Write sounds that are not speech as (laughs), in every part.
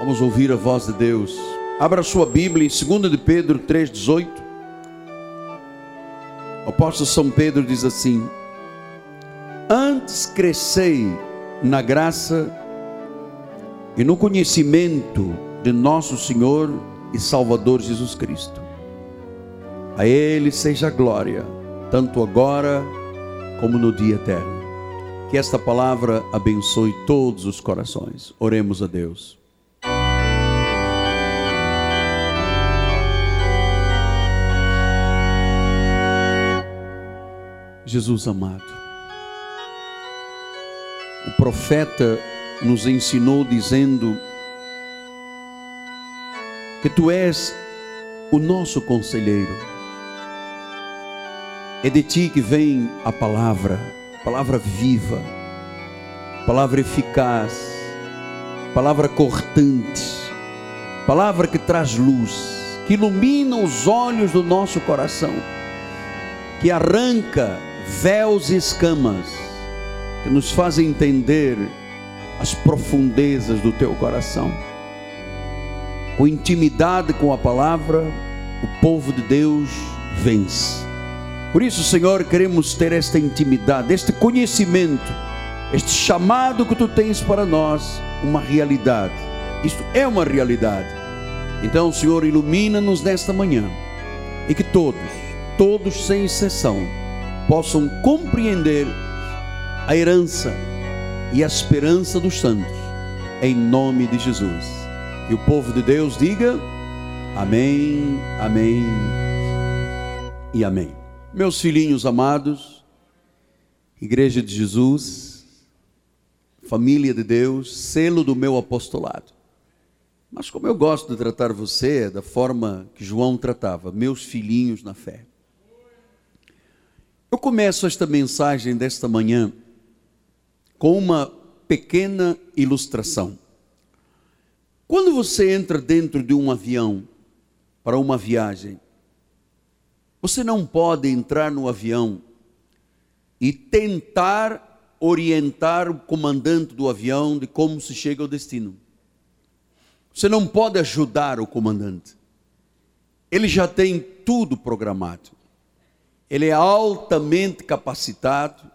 Vamos ouvir a voz de Deus. Abra sua Bíblia em 2 de Pedro 3,18. O apóstolo São Pedro diz assim: Antes crescei na graça e no conhecimento de nosso Senhor e Salvador Jesus Cristo. A Ele seja a glória, tanto agora como no dia eterno. Que esta palavra abençoe todos os corações. Oremos a Deus. Jesus amado, o profeta nos ensinou dizendo que tu és o nosso conselheiro. É de ti que vem a palavra, palavra viva, palavra eficaz, palavra cortante, palavra que traz luz, que ilumina os olhos do nosso coração, que arranca véus e escamas, que nos fazem entender as profundezas do teu coração. Com intimidade com a palavra, o povo de Deus vence. Por isso, Senhor, queremos ter esta intimidade, este conhecimento, este chamado que tu tens para nós, uma realidade. Isto é uma realidade. Então, Senhor, ilumina-nos nesta manhã e que todos, todos sem exceção, possam compreender a herança e a esperança dos santos, em nome de Jesus. E o povo de Deus diga: Amém, Amém e Amém. Meus filhinhos amados, Igreja de Jesus, família de Deus, selo do meu apostolado. Mas como eu gosto de tratar você da forma que João tratava, meus filhinhos na fé. Eu começo esta mensagem desta manhã com uma pequena ilustração. Quando você entra dentro de um avião para uma viagem, você não pode entrar no avião e tentar orientar o comandante do avião de como se chega ao destino. Você não pode ajudar o comandante. Ele já tem tudo programado. Ele é altamente capacitado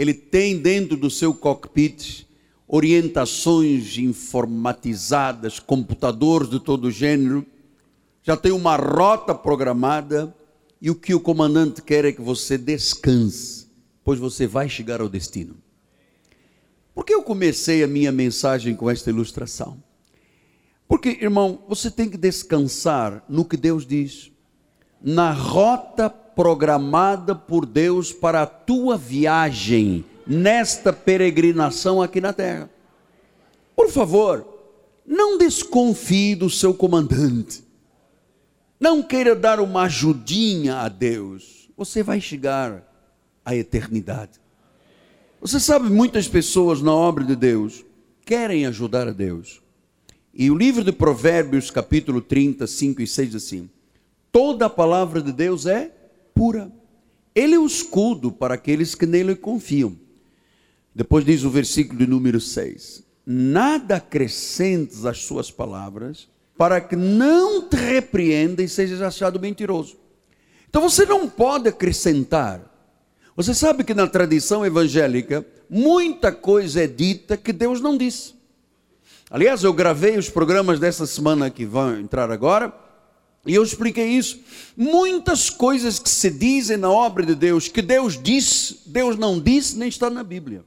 ele tem dentro do seu cockpit orientações informatizadas, computadores de todo gênero, já tem uma rota programada e o que o comandante quer é que você descanse, pois você vai chegar ao destino. Por que eu comecei a minha mensagem com esta ilustração? Porque, irmão, você tem que descansar no que Deus diz, na rota programada por Deus para a tua viagem nesta peregrinação aqui na terra. Por favor, não desconfie do seu comandante. Não queira dar uma ajudinha a Deus. Você vai chegar à eternidade. Você sabe, muitas pessoas na obra de Deus querem ajudar a Deus. E o livro de Provérbios, capítulo 30, 5 e 6, assim: toda a palavra de Deus é pura. Ele é o escudo para aqueles que nele confiam. Depois diz o versículo de número 6: Nada acrescentes às suas palavras, para que não te repreenda e sejas achado mentiroso. Então você não pode acrescentar. Você sabe que na tradição evangélica, muita coisa é dita que Deus não disse. Aliás, eu gravei os programas dessa semana que vão entrar agora e eu expliquei isso. Muitas coisas que se dizem na obra de Deus, que Deus disse, Deus não disse, nem está na Bíblia.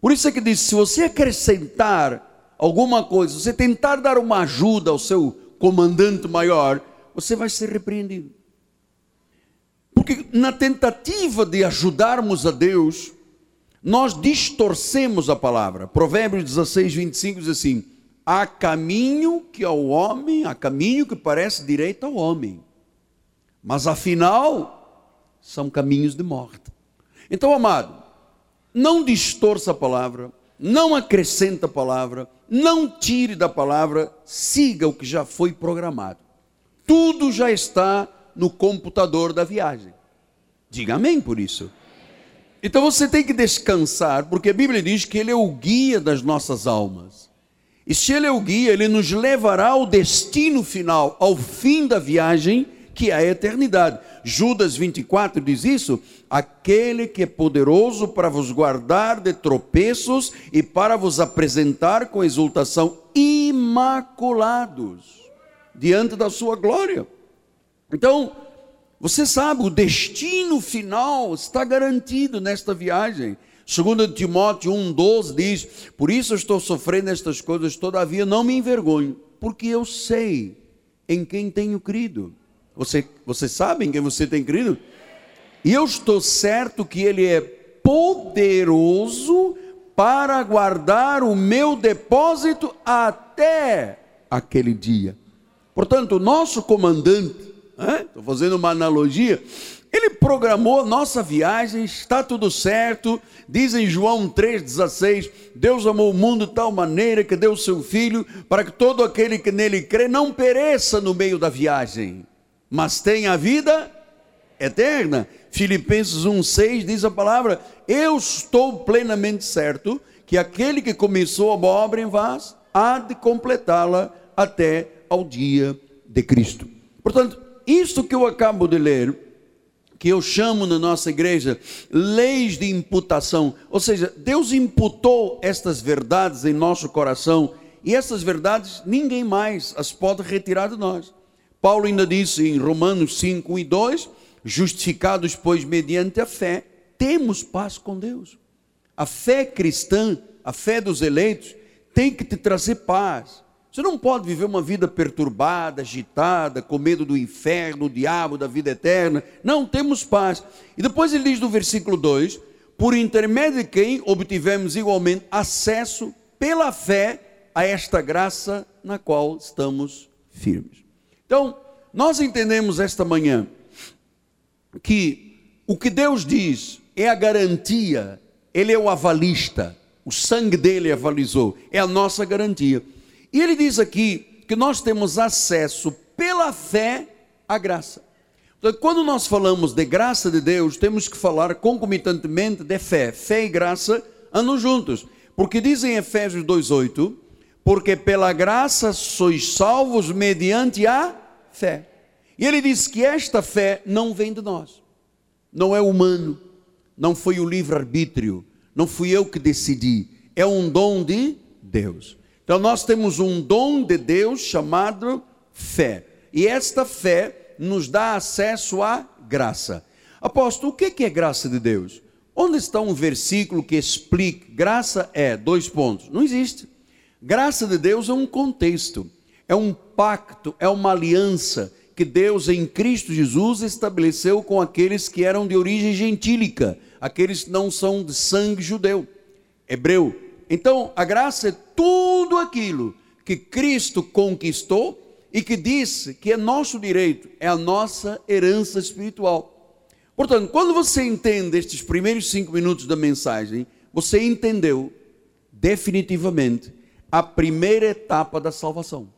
Por isso é que diz: se você acrescentar alguma coisa, você tentar dar uma ajuda ao seu comandante maior, você vai ser repreendido. Porque na tentativa de ajudarmos a Deus, nós distorcemos a palavra. Provérbios 16, 25 diz assim: Há caminho que ao homem, há caminho que parece direito ao homem, mas afinal são caminhos de morte. Então, amado, não distorça a palavra, não acrescenta a palavra, não tire da palavra, siga o que já foi programado. Tudo já está no computador da viagem. Diga amém por isso. Então você tem que descansar, porque a Bíblia diz que Ele é o guia das nossas almas. E se Ele é o guia, Ele nos levará ao destino final, ao fim da viagem, que é a eternidade. Judas 24 diz isso: aquele que é poderoso para vos guardar de tropeços e para vos apresentar com exultação imaculados diante da sua glória. Então, você sabe, o destino final está garantido nesta viagem. Segundo Timóteo 1,12 diz: Por isso estou sofrendo estas coisas, todavia não me envergonho, porque eu sei em quem tenho crido. Você, você sabe em quem você tem crido? E eu estou certo que Ele é poderoso para guardar o meu depósito até aquele dia. Portanto, o nosso comandante Estou fazendo uma analogia. Ele programou nossa viagem, está tudo certo. Diz em João 3,16: Deus amou o mundo de tal maneira que deu o seu Filho, para que todo aquele que nele crê não pereça no meio da viagem, mas tenha a vida eterna. Filipenses 1,6 diz a palavra: Eu estou plenamente certo que aquele que começou a boa obra em vós há de completá-la até ao dia de Cristo. Portanto, isto que eu acabo de ler, que eu chamo na nossa igreja leis de imputação, ou seja, Deus imputou estas verdades em nosso coração e essas verdades ninguém mais as pode retirar de nós. Paulo ainda disse em Romanos 5 e 2: justificados, pois, mediante a fé, temos paz com Deus. A fé cristã, a fé dos eleitos, tem que te trazer paz. Você não pode viver uma vida perturbada, agitada, com medo do inferno, do diabo, da vida eterna. Não, temos paz. E depois ele diz no versículo 2: Por intermédio de quem obtivemos igualmente acesso pela fé a esta graça na qual estamos firmes. Então, nós entendemos esta manhã que o que Deus diz é a garantia, Ele é o avalista, o sangue dele avalizou, é a nossa garantia. E ele diz aqui que nós temos acesso pela fé à graça. Então, quando nós falamos de graça de Deus, temos que falar concomitantemente de fé. Fé e graça andam juntos. Porque diz em Efésios 2,8: Porque pela graça sois salvos mediante a fé. E ele diz que esta fé não vem de nós, não é humano, não foi o livre-arbítrio, não fui eu que decidi, é um dom de Deus. Então nós temos um dom de Deus chamado fé. E esta fé nos dá acesso à graça. Apóstolo, o que é graça de Deus? Onde está um versículo que explique graça é dois pontos? Não existe. Graça de Deus é um contexto, é um pacto, é uma aliança que Deus em Cristo Jesus estabeleceu com aqueles que eram de origem gentílica, aqueles que não são de sangue judeu, hebreu. Então, a graça é tudo aquilo que Cristo conquistou e que disse que é nosso direito, é a nossa herança espiritual. Portanto, quando você entende estes primeiros cinco minutos da mensagem, você entendeu definitivamente a primeira etapa da salvação.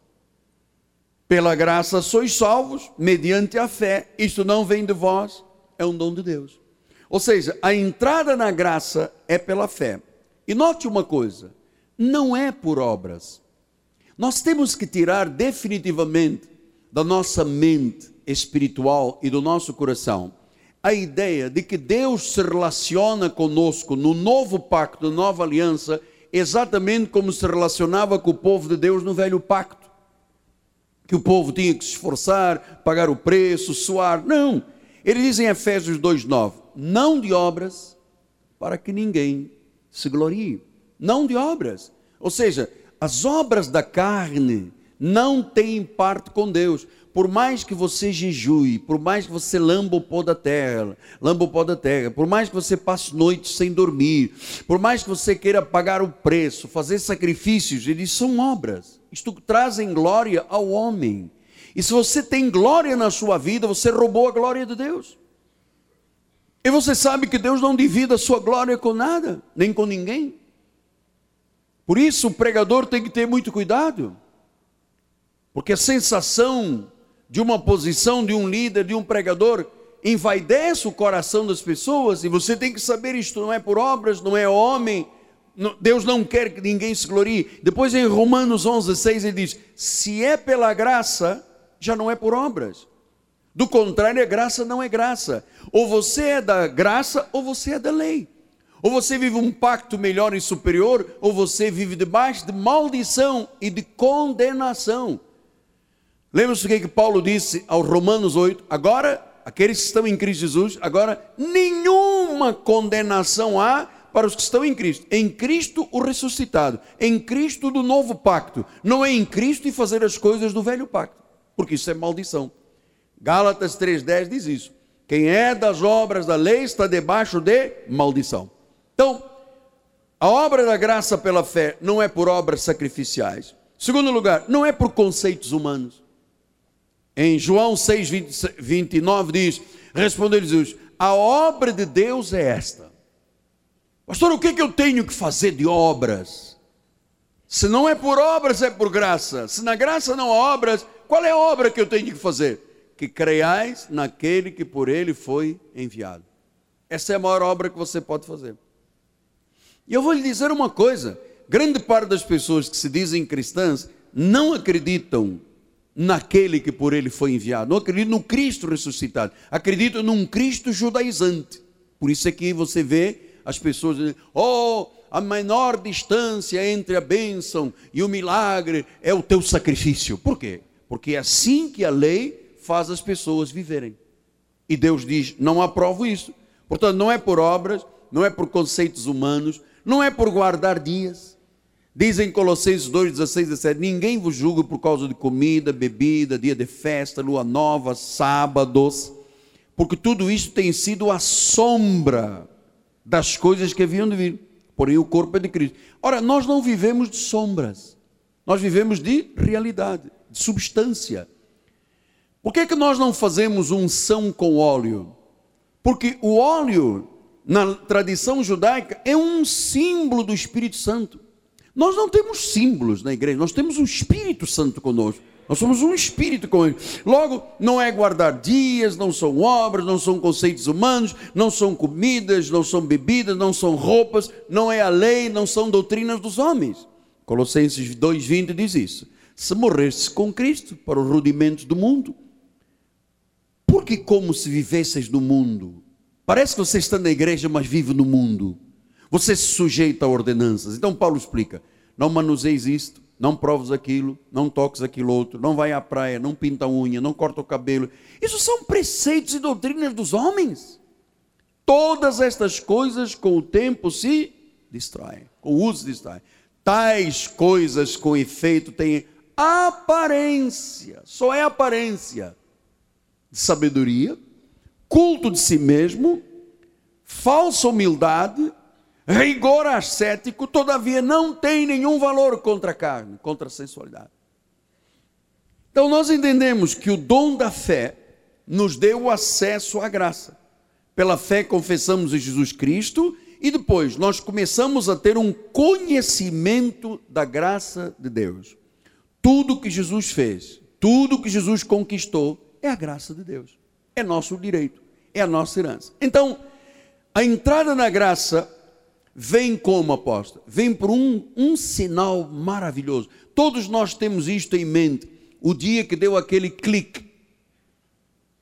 Pela graça sois salvos, mediante a fé, isto não vem de vós, é um dom de Deus. Ou seja, a entrada na graça é pela fé. E note uma coisa: não é por obras. Nós temos que tirar definitivamente da nossa mente espiritual e do nosso coração a ideia de que Deus se relaciona conosco no novo pacto, na nova aliança, exatamente como se relacionava com o povo de Deus no velho pacto. Que o povo tinha que se esforçar, pagar o preço, suar. Não. Ele diz em Efésios 2,9: não de obras, para que ninguém se glorie, não de obras. Ou seja, as obras da carne não têm parte com Deus. Por mais que você jejue, por mais que você lamba o pó da terra, lamba o pó da terra, por mais que você passe noites sem dormir, por mais que você queira pagar o preço, fazer sacrifícios, eles são obras. Isto trazem glória ao homem. E se você tem glória na sua vida, você roubou a glória de Deus. E você sabe que Deus não divide a sua glória com nada, nem com ninguém. Por isso o pregador tem que ter muito cuidado, porque a sensação de uma posição de um líder, de um pregador, envaidece o coração das pessoas, e você tem que saber isto não é por obras, não é homem, Deus não quer que ninguém se glorie. Depois em Romanos 11, 6 ele diz: se é pela graça, já não é por obras. Do contrário, a graça não é graça. Ou você é da graça, ou você é da lei. Ou você vive um pacto melhor e superior, ou você vive debaixo de maldição e de condenação. Lembra-se o que, que Paulo disse aos Romanos 8? Agora, aqueles que estão em Cristo Jesus, agora nenhuma condenação há para os que estão em Cristo. Em Cristo o ressuscitado, em Cristo do novo pacto. Não é em Cristo e fazer as coisas do velho pacto, porque isso é maldição. Gálatas 3,10 diz isso. Quem é das obras da lei está debaixo de maldição. Então, a obra da graça pela fé não é por obras sacrificiais. Segundo lugar, não é por conceitos humanos. Em João 6, 20, 29 diz: Respondeu Jesus: A obra de Deus é esta. Pastor, o que, é que eu tenho que fazer de obras? Se não é por obras, é por graça. Se na graça não há obras, qual é a obra que eu tenho que fazer? Que creiais naquele que por ele foi enviado. Essa é a maior obra que você pode fazer. E eu vou lhe dizer uma coisa: grande parte das pessoas que se dizem cristãs não acreditam naquele que por ele foi enviado, não acreditam no Cristo ressuscitado, acreditam num Cristo judaizante. Por isso é que você vê as pessoas dizendo: oh, a menor distância entre a bênção e o milagre é o teu sacrifício. Por quê? Porque é assim que a lei faz as pessoas viverem. E Deus diz: não aprovo isso. Portanto, não é por obras, não é por conceitos humanos, não é por guardar dias. Dizem Colossenses 2, 16, 17: Ninguém vos julga por causa de comida, bebida, dia de festa, lua nova, sábados, porque tudo isso tem sido a sombra das coisas que haviam de vir. Porém, o corpo é de Cristo. Ora, nós não vivemos de sombras, nós vivemos de realidade, de substância. Por que, que nós não fazemos unção com óleo? Porque o óleo na tradição judaica, é um símbolo do Espírito Santo. Nós não temos símbolos na igreja, nós temos o Espírito Santo conosco. Nós somos um espírito com ele. Logo, não é guardar dias, não são obras, não são conceitos humanos, não são comidas, não são bebidas, não são roupas, não é a lei, não são doutrinas dos homens. Colossenses 2,20 diz isso. Se morresses com Cristo para os rudimentos do mundo, porque como se vivesseis no mundo, Parece que você está na igreja, mas vive no mundo. Você se sujeita a ordenanças. Então Paulo explica: não manuseis isto, não proves aquilo, não toques aquilo outro, não vai à praia, não pinta a unha, não corta o cabelo. Isso são preceitos e doutrinas dos homens. Todas estas coisas com o tempo se distraem, com o uso se distraem. Tais coisas com efeito têm aparência, só é aparência de sabedoria, culto de si mesmo, falsa humildade, rigor ascético, todavia não tem nenhum valor contra a carne, contra a sensualidade. Então nós entendemos que o dom da fé nos deu acesso à graça. Pela fé confessamos em Jesus Cristo e depois nós começamos a ter um conhecimento da graça de Deus. Tudo que Jesus fez, tudo que Jesus conquistou é a graça de Deus é nosso direito, é a nossa herança. Então, a entrada na graça vem como aposta? Vem por um, um sinal maravilhoso. Todos nós temos isto em mente. O dia que deu aquele clique.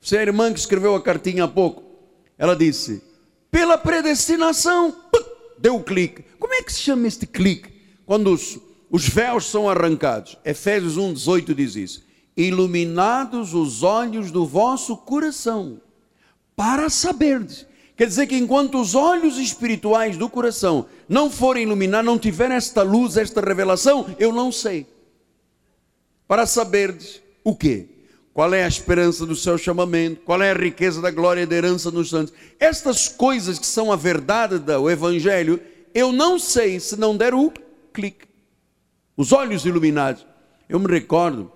Você é a irmã que escreveu a cartinha há pouco. Ela disse: pela predestinação, deu o clique. Como é que se chama este clique? Quando os, os véus são arrancados. Efésios 1, 18 diz isso iluminados os olhos do vosso coração, para saberdes. Quer dizer que enquanto os olhos espirituais do coração não forem iluminados, não tiverem esta luz, esta revelação, eu não sei. Para saberdes o quê? Qual é a esperança do seu chamamento? Qual é a riqueza da glória e da herança nos santos? Estas coisas que são a verdade do Evangelho, eu não sei se não der o clique. Os olhos iluminados. Eu me recordo,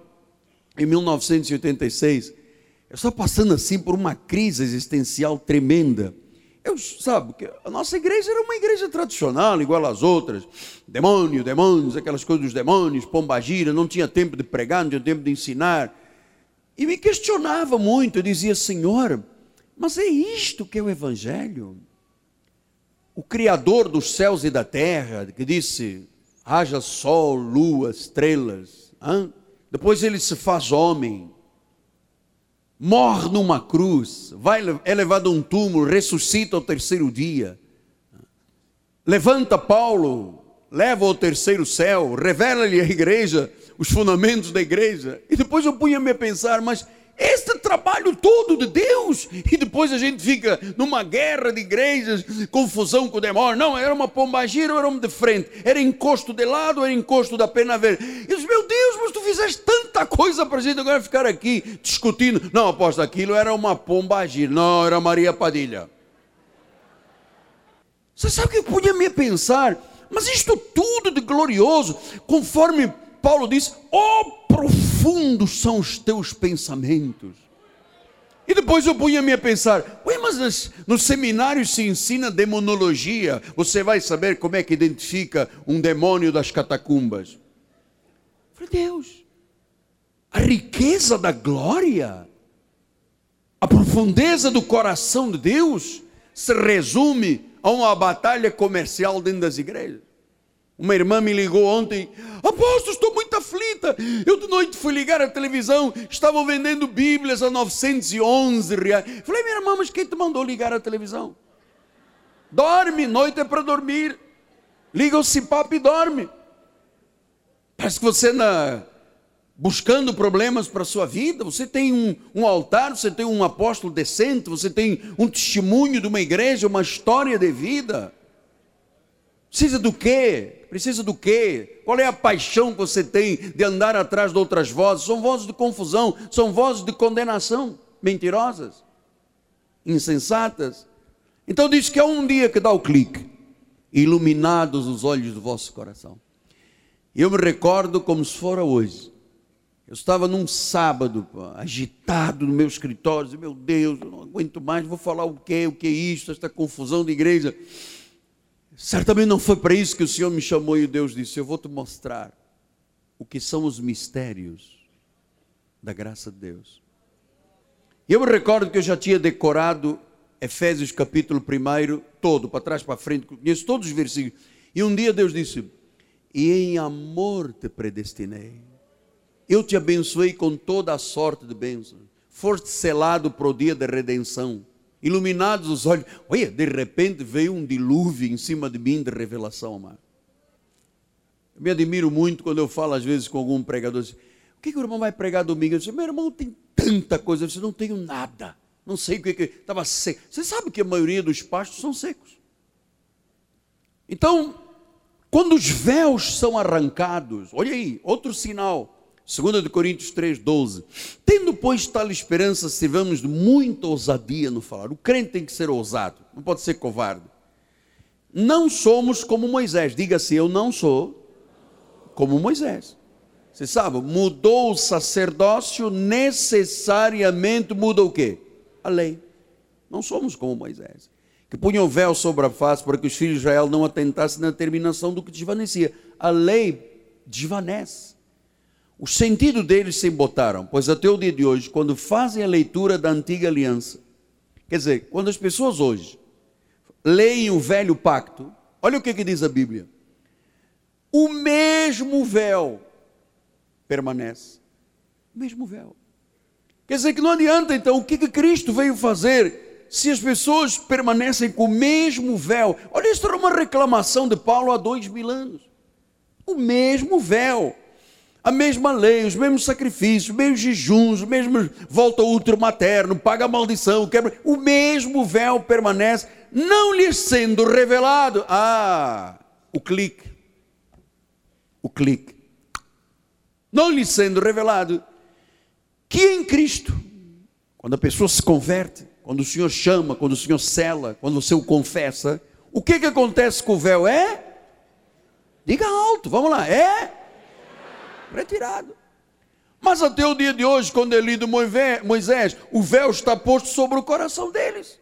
em 1986, eu estava passando assim por uma crise existencial tremenda. Eu sabe que a nossa igreja era uma igreja tradicional, igual às outras. Demônio, demônios, aquelas coisas dos demônios, pombagira, não tinha tempo de pregar, não tinha tempo de ensinar. E me questionava muito, eu dizia, Senhor, mas é isto que é o Evangelho? o Criador dos céus e da terra, que disse: haja sol, lua, estrelas. Hein? Depois ele se faz homem, morre numa cruz, vai, é levado a um túmulo, ressuscita ao terceiro dia. Levanta Paulo, leva ao terceiro céu, revela-lhe a igreja, os fundamentos da igreja. E depois eu punha-me a pensar, mas este trabalho todo de Deus, e depois a gente fica numa guerra de igrejas, confusão com o demônio. Não, era uma pombagira era um de frente, era encosto de lado era encosto da pena verde. Eu disse, meu Deus, mas tu fizeste tanta coisa para a gente agora ficar aqui discutindo. Não, aposto, aquilo era uma pombagira, não, era Maria Padilha. Você sabe o que eu podia me pensar? Mas isto tudo de glorioso, conforme Paulo diz: oh, profundos são os teus pensamentos. E depois eu punha-me a pensar: ué, mas nos seminários se ensina demonologia, você vai saber como é que identifica um demônio das catacumbas. falei, Deus, a riqueza da glória, a profundeza do coração de Deus se resume a uma batalha comercial dentro das igrejas. Uma irmã me ligou ontem, apóstolo, estou muito aflita. Eu de noite fui ligar a televisão, estavam vendendo Bíblias a 911 reais. Falei, minha irmã, mas quem te mandou ligar a televisão? Dorme, noite é para dormir. Liga o CIPAP e dorme. Parece que você na, buscando problemas para a sua vida, você tem um, um altar, você tem um apóstolo decente, você tem um testemunho de uma igreja, uma história de vida. Precisa do quê? Precisa do quê? Qual é a paixão que você tem de andar atrás de outras vozes? São vozes de confusão, são vozes de condenação, mentirosas, insensatas. Então diz que há um dia que dá o clique, iluminados os olhos do vosso coração. Eu me recordo como se fora hoje. Eu estava num sábado, agitado no meu escritório, meu Deus, eu não aguento mais, vou falar o quê, o que é isso, esta confusão de igreja. Certamente não foi para isso que o Senhor me chamou e Deus disse: Eu vou te mostrar o que são os mistérios da graça de Deus. Eu me recordo que eu já tinha decorado Efésios capítulo 1 todo, para trás, para frente, conheço todos os versículos. E um dia Deus disse: E em amor te predestinei. Eu te abençoei com toda a sorte de bênçãos. Foste selado para o dia da redenção iluminados os olhos. Olha, de repente veio um dilúvio em cima de mim de revelação, amado. Eu me admiro muito quando eu falo às vezes com algum pregador, assim, o que, que o irmão vai pregar domingo? Eu disse, meu irmão tem tanta coisa, eu disse, não tenho nada, não sei o que, que estava seco. Você sabe que a maioria dos pastos são secos. Então, quando os véus são arrancados, olha aí, outro sinal, 2 Coríntios 3, 12. Tendo, pois, tal esperança, servamos de muita ousadia no falar. O crente tem que ser ousado, não pode ser covarde. Não somos como Moisés. Diga-se, eu não sou como Moisés. Você sabe, mudou o sacerdócio, necessariamente muda o quê? A lei. Não somos como Moisés. Que punha o véu sobre a face para que os filhos de Israel não atentassem na terminação do que desvanecia. A lei desvanece. O sentido deles se embotaram, pois até o dia de hoje, quando fazem a leitura da antiga aliança, quer dizer, quando as pessoas hoje leem o velho pacto, olha o que, que diz a Bíblia: o mesmo véu permanece. O mesmo véu. Quer dizer que não adianta então o que, que Cristo veio fazer se as pessoas permanecem com o mesmo véu. Olha, isso era uma reclamação de Paulo há dois mil anos. O mesmo véu a mesma lei, os mesmos sacrifícios, os mesmos jejuns, o mesmo volta ao útero materno, paga a maldição, quebra, o mesmo véu permanece, não lhe sendo revelado. Ah, o clique. O clique. Não lhe sendo revelado que em Cristo, quando a pessoa se converte, quando o Senhor chama, quando o Senhor cela, quando você o confessa, o que que acontece com o véu? É? Diga alto, vamos lá, é retirado. Mas até o dia de hoje, quando é lido Moisés, o véu está posto sobre o coração deles.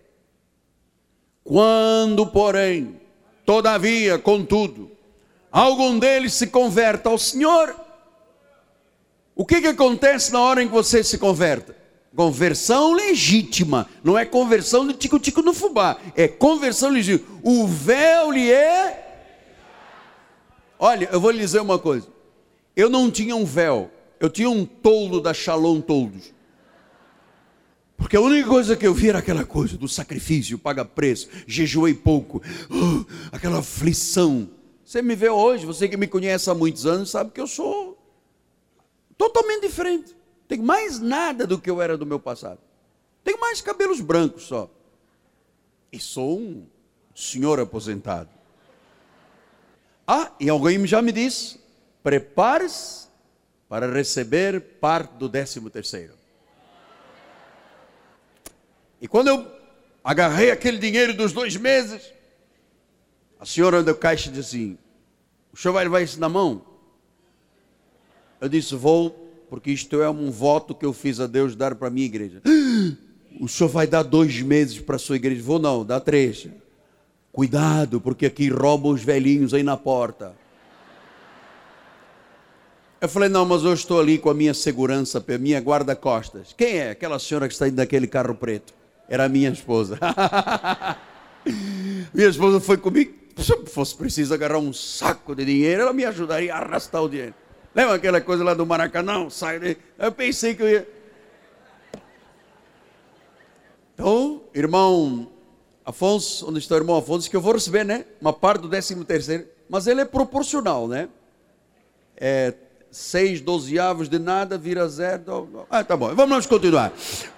Quando, porém, todavia, contudo, algum deles se converta ao Senhor, o que, que acontece na hora em que você se converta? Conversão legítima, não é conversão de tico-tico no fubá, é conversão legítima. O véu lhe é. Olha, eu vou lhe dizer uma coisa. Eu não tinha um véu, eu tinha um toldo da Shalom Toldos. Porque a única coisa que eu vi era aquela coisa do sacrifício, paga preço, jejuei pouco, uh, aquela aflição. Você me vê hoje, você que me conhece há muitos anos, sabe que eu sou totalmente diferente. Tenho mais nada do que eu era do meu passado. Tenho mais cabelos brancos só. E sou um senhor aposentado. Ah, e alguém já me disse: prepare-se para receber parte do décimo terceiro. E quando eu agarrei aquele dinheiro dos dois meses, a senhora do caixa disse assim: O senhor vai levar isso na mão? Eu disse: Vou porque isto é um voto que eu fiz a Deus dar para a minha igreja. O senhor vai dar dois meses para a sua igreja? Vou não, dá três. Cuidado, porque aqui roubam os velhinhos aí na porta. Eu falei, não, mas eu estou ali com a minha segurança, a minha guarda-costas. Quem é? Aquela senhora que está indo naquele carro preto. Era a minha esposa. (laughs) minha esposa foi comigo. Se fosse preciso agarrar um saco de dinheiro, ela me ajudaria a arrastar o dinheiro. Lembra aquela coisa lá do Maracanã? Sai daí. Eu pensei que eu ia. Então, irmão Afonso, onde está o irmão Afonso, que eu vou receber, né? Uma parte do 13 terceiro, mas ele é proporcional, né? É seis dozeavos de nada vira zero. Ah, tá bom. Vamos continuar.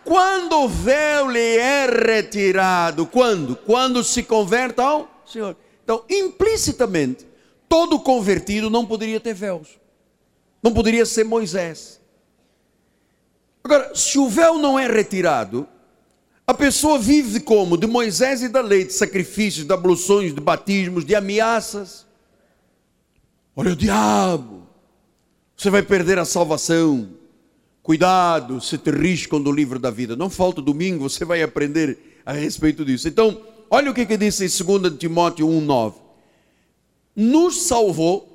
Quando o véu lhe é retirado, quando? Quando se converte ao Senhor. Então, implicitamente, todo convertido não poderia ter véus. Não poderia ser Moisés. Agora, se o véu não é retirado, a pessoa vive como? De Moisés e da lei, de sacrifícios, de abluções, de batismos, de ameaças. Olha o diabo, você vai perder a salvação. Cuidado, se te riscam do livro da vida. Não falta domingo, você vai aprender a respeito disso. Então, olha o que, que diz em 2 Timóteo 1,9. Nos salvou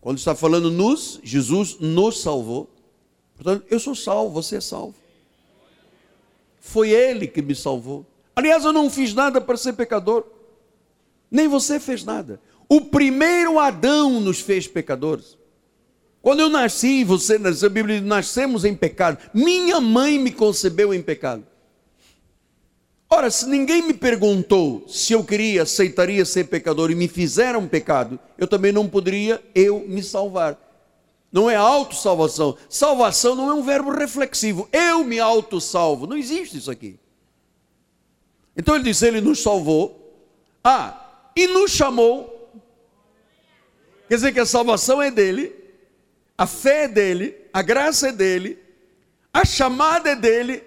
quando está falando nos, Jesus nos salvou. Portanto, eu sou salvo, você é salvo. Foi Ele que me salvou. Aliás, eu não fiz nada para ser pecador. Nem você fez nada. O primeiro Adão nos fez pecadores. Quando eu nasci, você nasceu, a Bíblia diz, nascemos em pecado. Minha mãe me concebeu em pecado. Ora, se ninguém me perguntou se eu queria, aceitaria ser pecador e me fizeram pecado, eu também não poderia eu me salvar. Não é autossalvação. Salvação não é um verbo reflexivo. Eu me autossalvo. Não existe isso aqui. Então ele diz: Ele nos salvou. Ah, e nos chamou. Quer dizer que a salvação é dele, a fé é dele, a graça é dele, a chamada é dele,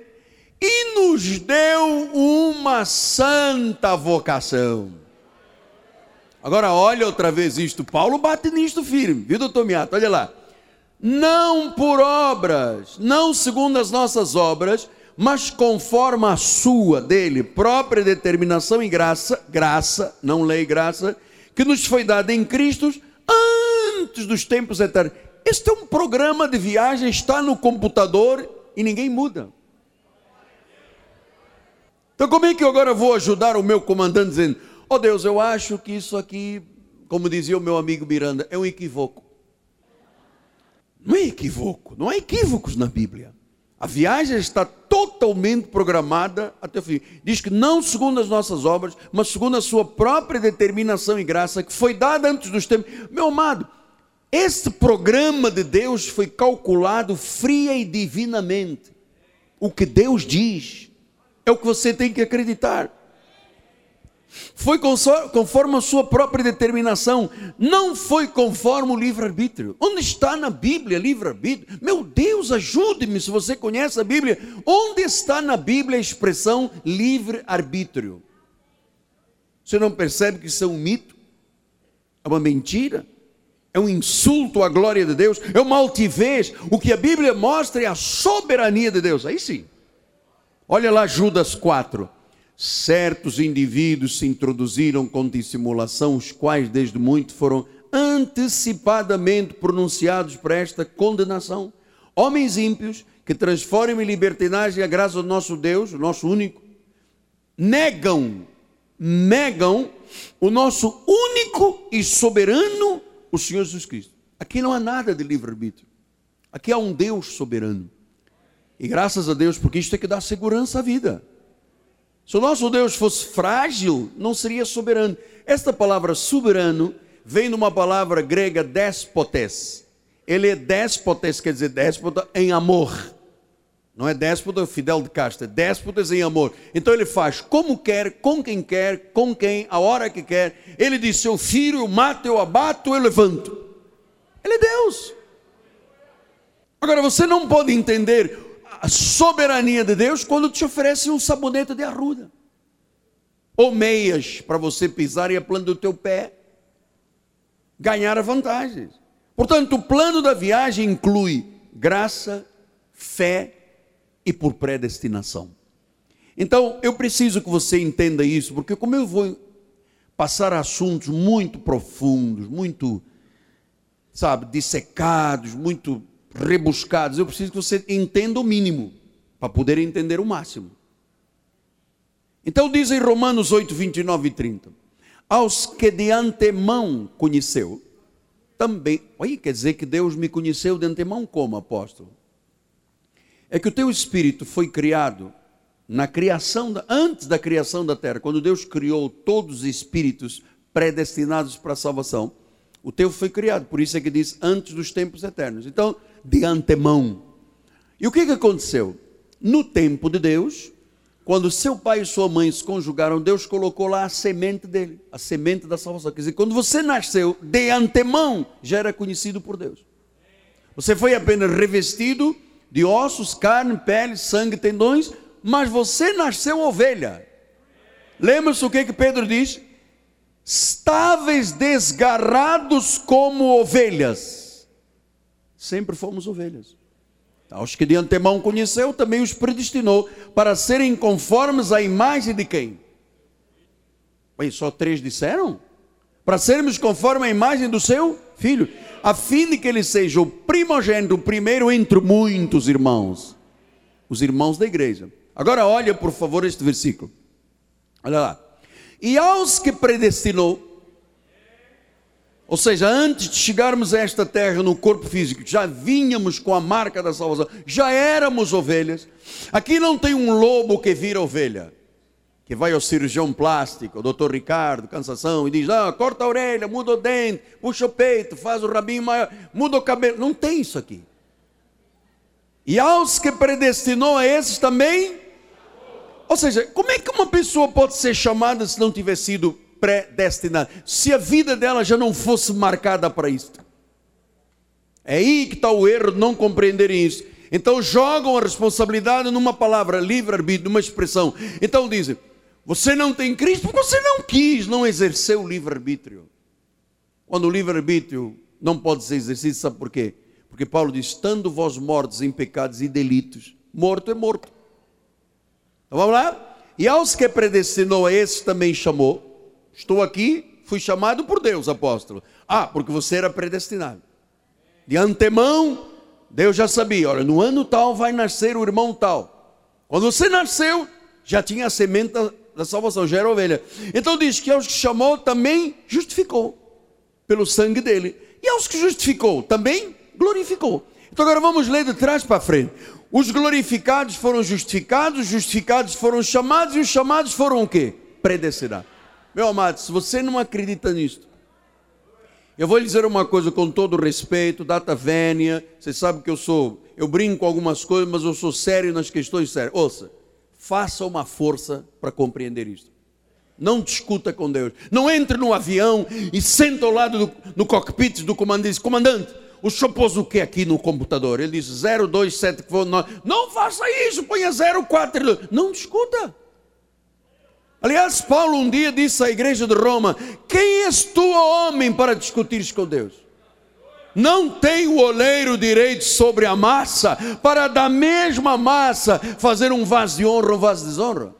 e nos deu uma santa vocação. Agora olha outra vez isto, Paulo bate nisto firme, viu doutor Miato? Olha lá. Não por obras, não segundo as nossas obras, mas conforme a sua, dele, própria determinação e graça, graça, não lei, graça, que nos foi dada em Cristo antes dos tempos eternos. Este é um programa de viagem, está no computador e ninguém muda. Então, como é que eu agora vou ajudar o meu comandante dizendo: oh Deus, eu acho que isso aqui, como dizia o meu amigo Miranda, é um equívoco. Não é equívoco, não há equívocos na Bíblia. A viagem está totalmente programada até o fim. Diz que não segundo as nossas obras, mas segundo a sua própria determinação e graça, que foi dada antes dos tempos. Meu amado, este programa de Deus foi calculado fria e divinamente. O que Deus diz é o que você tem que acreditar. Foi conforme a sua própria determinação, não foi conforme o livre-arbítrio. Onde está na Bíblia livre-arbítrio? Meu Deus, ajude-me se você conhece a Bíblia. Onde está na Bíblia a expressão livre-arbítrio? Você não percebe que isso é um mito? É uma mentira? É um insulto à glória de Deus? É uma altivez? O que a Bíblia mostra é a soberania de Deus. Aí sim. Olha lá Judas 4. Certos indivíduos se introduziram com dissimulação, os quais desde muito foram antecipadamente pronunciados para esta condenação. Homens ímpios que transformam em libertinagem a graça do nosso Deus, o nosso único, negam, negam o nosso único e soberano, o Senhor Jesus Cristo. Aqui não há nada de livre-arbítrio. Aqui há um Deus soberano. E graças a Deus, porque isto é que dá segurança à vida. Se o nosso Deus fosse frágil, não seria soberano. Esta palavra soberano vem de uma palavra grega despotes. Ele é despotes, quer dizer déspota em amor. Não é déspota Fidel de Castro, é déspotas em amor. Então ele faz como quer, com quem quer, com quem, a hora que quer. Ele diz: seu filho, eu mato, eu abato, eu levanto. Ele é Deus. Agora você não pode entender a soberania de Deus quando te oferece um sabonete de arruda. Ou meias para você pisar e a plano do teu pé ganhar vantagens. Portanto, o plano da viagem inclui graça, fé e por predestinação. Então, eu preciso que você entenda isso, porque como eu vou passar assuntos muito profundos, muito, sabe, dissecados, muito rebuscados, eu preciso que você entenda o mínimo, para poder entender o máximo. Então diz em Romanos 8, 29 e 30, aos que de antemão conheceu, também, aí quer dizer que Deus me conheceu de antemão como apóstolo? É que o teu espírito foi criado na criação, da, antes da criação da terra, quando Deus criou todos os espíritos predestinados para a salvação, o teu foi criado, por isso é que diz antes dos tempos eternos. Então, de antemão. E o que, que aconteceu? No tempo de Deus, quando seu pai e sua mãe se conjugaram, Deus colocou lá a semente dele, a semente da salvação. Quer dizer, quando você nasceu, de antemão, já era conhecido por Deus. Você foi apenas revestido de ossos, carne, pele, sangue, tendões, mas você nasceu ovelha. Lembra-se o que, que Pedro diz? Estáveis desgarrados como ovelhas. Sempre fomos ovelhas. Aos que de antemão conheceu, também os predestinou para serem conformes à imagem de quem? Bem, só três disseram? Para sermos conformes à imagem do seu filho a fim de que ele seja o primogênito, o primeiro entre muitos irmãos, os irmãos da igreja. Agora olha, por favor, este versículo. Olha lá. E aos que predestinou, ou seja, antes de chegarmos a esta terra no corpo físico, já vínhamos com a marca da salvação, já éramos ovelhas. Aqui não tem um lobo que vira ovelha que vai ao cirurgião plástico, o doutor Ricardo, cansação, e diz: ah, corta a orelha, muda o dente, puxa o peito, faz o rabinho maior, muda o cabelo. Não tem isso aqui. E aos que predestinou a esses também. Ou seja, como é que uma pessoa pode ser chamada se não tiver sido predestinada? Se a vida dela já não fosse marcada para isso. É aí que está o erro de não compreenderem isso. Então jogam a responsabilidade numa palavra, livre-arbítrio, numa expressão. Então dizem, você não tem Cristo porque você não quis, não exerceu o livre-arbítrio. Quando o livre-arbítrio não pode ser exercido, sabe por quê? Porque Paulo diz: estando vós mortos em pecados e delitos, morto é morto. Então vamos lá? E aos que predestinou a esses também chamou. Estou aqui, fui chamado por Deus, apóstolo. Ah, porque você era predestinado. De antemão, Deus já sabia: olha, no ano tal vai nascer o irmão tal. Quando você nasceu, já tinha a semente da salvação, já era ovelha. Então diz que aos que chamou também justificou, pelo sangue dele. E aos que justificou também glorificou. Então agora vamos ler de trás para frente. Os glorificados foram justificados, os justificados foram chamados, e os chamados foram o quê? Predestinados. Meu amado, se você não acredita nisto, eu vou lhe dizer uma coisa com todo respeito, data vénia, você sabe que eu sou, eu brinco com algumas coisas, mas eu sou sério nas questões sérias. Ouça, faça uma força para compreender isto. Não discuta com Deus. Não entre no avião e senta ao lado do, no cockpit do comandante diz, comandante, o senhor pôs o que aqui no computador? Ele diz 027 que foi não, não faça isso, ponha 04. Não discuta. Aliás, Paulo um dia disse à igreja de Roma: Quem és tu, homem, para discutires com Deus? Não tem o oleiro direito sobre a massa para da mesma massa fazer um vaso de honra ou um vaso de desonra.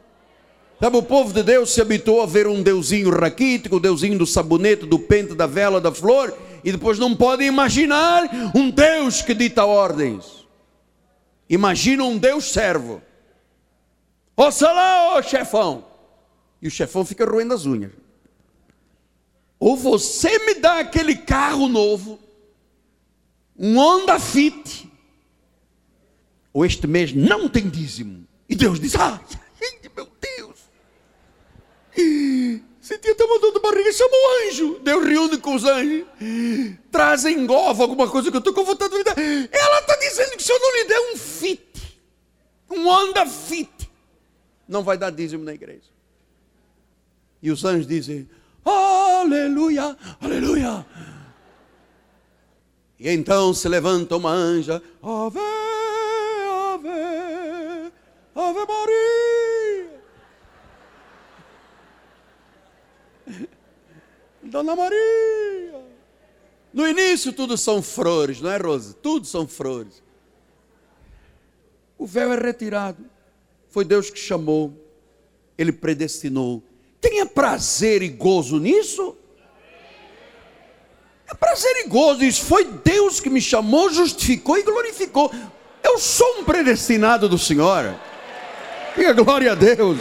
Sabe, o povo de Deus se habituou a ver um deusinho raquítico, o deusinho do sabonete, do pente, da vela, da flor, e depois não pode imaginar um Deus que dita ordens. Imagina um Deus servo. Ouça lá, ô chefão. E o chefão fica roendo as unhas. Ou você me dá aquele carro novo, um Honda Fit, ou este mês não tem dízimo. E Deus diz: Ah, meu Deus. (gasps) Sentia até uma dor de barriga, chamou o anjo. Deus reúne com os anjos. Trazem engova alguma coisa que eu estou com vontade de dar. Ela está dizendo que se eu não lhe der um fit, um Honda Fit, não vai dar dízimo na igreja. E os anjos dizem: Aleluia, aleluia. E então se levanta uma anja, Ave, Ave, Ave Maria. (laughs) Dona Maria. No início tudo são flores, não é, Rosa? Tudo são flores. O véu é retirado. Foi Deus que chamou, Ele predestinou Tenha prazer e gozo nisso. É prazer e gozo. Isso foi Deus que me chamou, justificou e glorificou. Eu sou um predestinado do Senhor. Diga glória a Deus.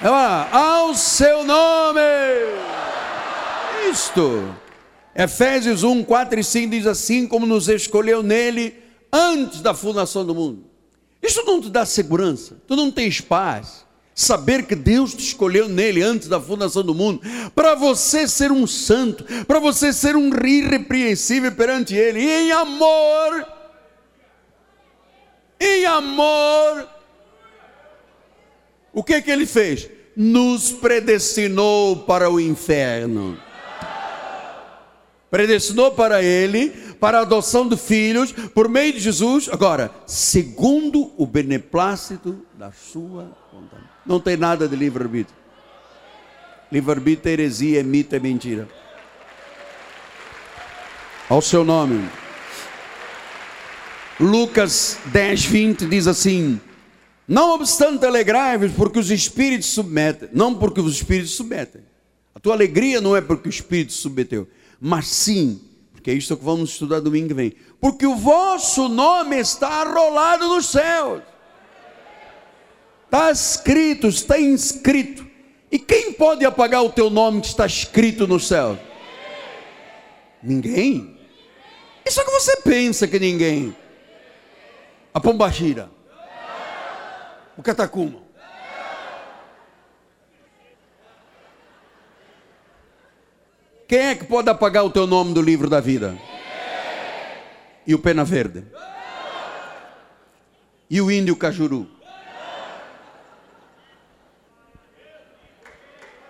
É lá, ao seu nome. Isto. Efésios 1, 4 e 5 diz assim: como nos escolheu nele antes da fundação do mundo isso não te dá segurança, tu não tens paz. Saber que Deus te escolheu nele antes da fundação do mundo, para você ser um santo, para você ser um irrepreensível perante Ele, e em amor, em amor, o que que Ele fez? Nos predestinou para o inferno predestinou para ele, para a adoção de filhos, por meio de Jesus, agora, segundo o beneplácito da sua vontade. Não tem nada de livre-arbítrio. Livre-arbítrio é heresia, é mito, é mentira. Ao seu nome. Lucas 10, 20 diz assim: Não obstante alegrai-vos, porque os espíritos submetem, não porque os espíritos submetem. A tua alegria não é porque o espírito submeteu mas sim, porque é isso que vamos estudar domingo que vem, porque o vosso nome está arrolado nos céus. Está escrito, está inscrito. E quem pode apagar o teu nome que está escrito no céu? Ninguém. Isso é que você pensa que ninguém. A pombagira. O catacuma. Quem é que pode apagar o teu nome do livro da vida? E o pena verde? E o índio cajuru?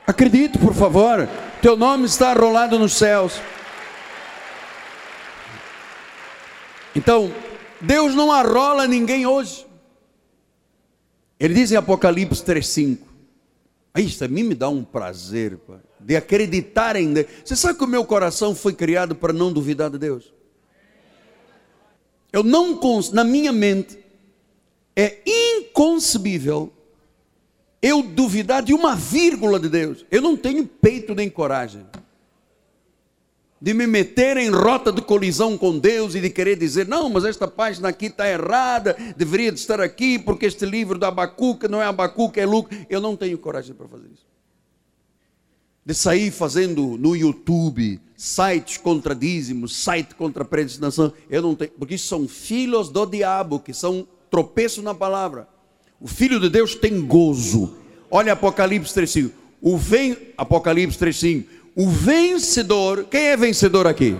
Acredite, por favor. Teu nome está rolado nos céus. Então, Deus não arrola ninguém hoje. Ele diz em Apocalipse 3,5: Isso a mim me dá um prazer, pai de acreditar em Deus. Você sabe que o meu coração foi criado para não duvidar de Deus? Eu não, na minha mente, é inconcebível eu duvidar de uma vírgula de Deus. Eu não tenho peito nem coragem de me meter em rota de colisão com Deus e de querer dizer, não, mas esta página aqui está errada, deveria estar aqui, porque este livro da Abacuca não é Abacuca, é Lucas. Eu não tenho coragem para fazer isso de sair fazendo no YouTube sites contra dízimos, site contra predestinação. Eu não tenho, porque isso são filhos do diabo, que são tropeço na palavra. O filho de Deus tem gozo. Olha Apocalipse 3:5. O vem Apocalipse 3:5. O vencedor, quem é vencedor aqui?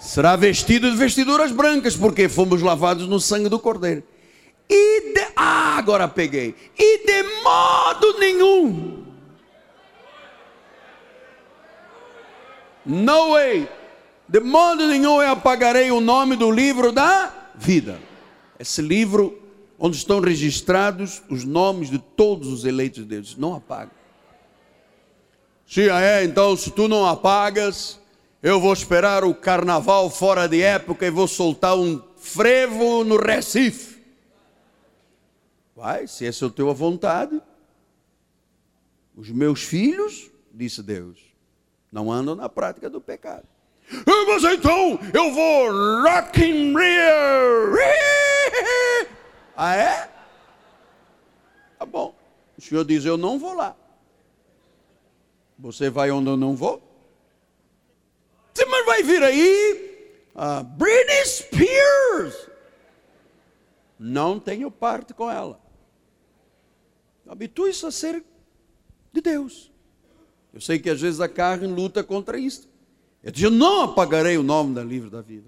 Será vestido de vestiduras brancas, porque fomos lavados no sangue do Cordeiro. E de, ah, agora peguei. E de modo nenhum No way. De modo nenhum eu apagarei o nome do livro da vida. Esse livro onde estão registrados os nomes de todos os eleitos de Deus. Não apaga. Se é, então se tu não apagas, eu vou esperar o carnaval fora de época e vou soltar um frevo no Recife. Vai, se essa é a tua vontade. Os meus filhos, disse Deus, não andam na prática do pecado. Mas então eu vou Rock in Rio. Ah, é? Tá bom. O senhor diz: Eu não vou lá. Você vai onde eu não vou? Você vai vir aí? Uh, Britney Spears. Não tenho parte com ela. Habitue-se a ser de Deus. Eu sei que às vezes a carne luta contra isso. Eu digo, não apagarei o nome da livro da vida.